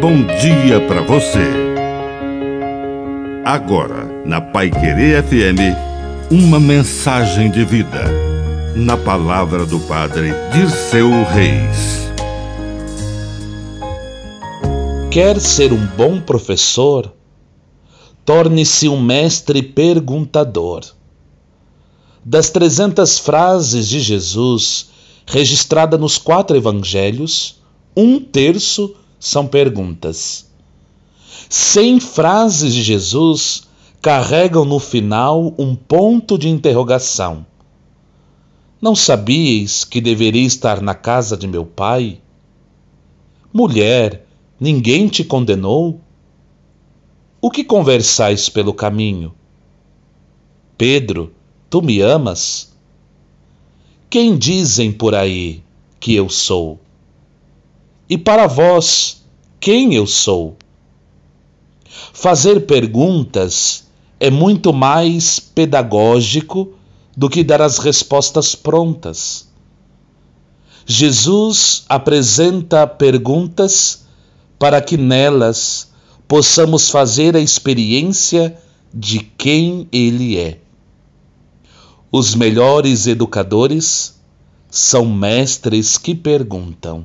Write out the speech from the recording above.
bom dia para você. Agora, na Pai Querer FM, uma mensagem de vida. Na palavra do Padre Dirceu Reis. Quer ser um bom professor? Torne-se um mestre perguntador. Das 300 frases de Jesus registradas nos quatro evangelhos, um terço são perguntas. Cem frases de Jesus carregam no final um ponto de interrogação. Não sabíeis que deveria estar na casa de meu pai? Mulher, ninguém te condenou? O que conversais pelo caminho? Pedro, tu me amas? Quem dizem por aí que eu sou? E para vós, quem eu sou? Fazer perguntas é muito mais pedagógico do que dar as respostas prontas. Jesus apresenta perguntas para que nelas possamos fazer a experiência de quem Ele é. Os melhores educadores são mestres que perguntam.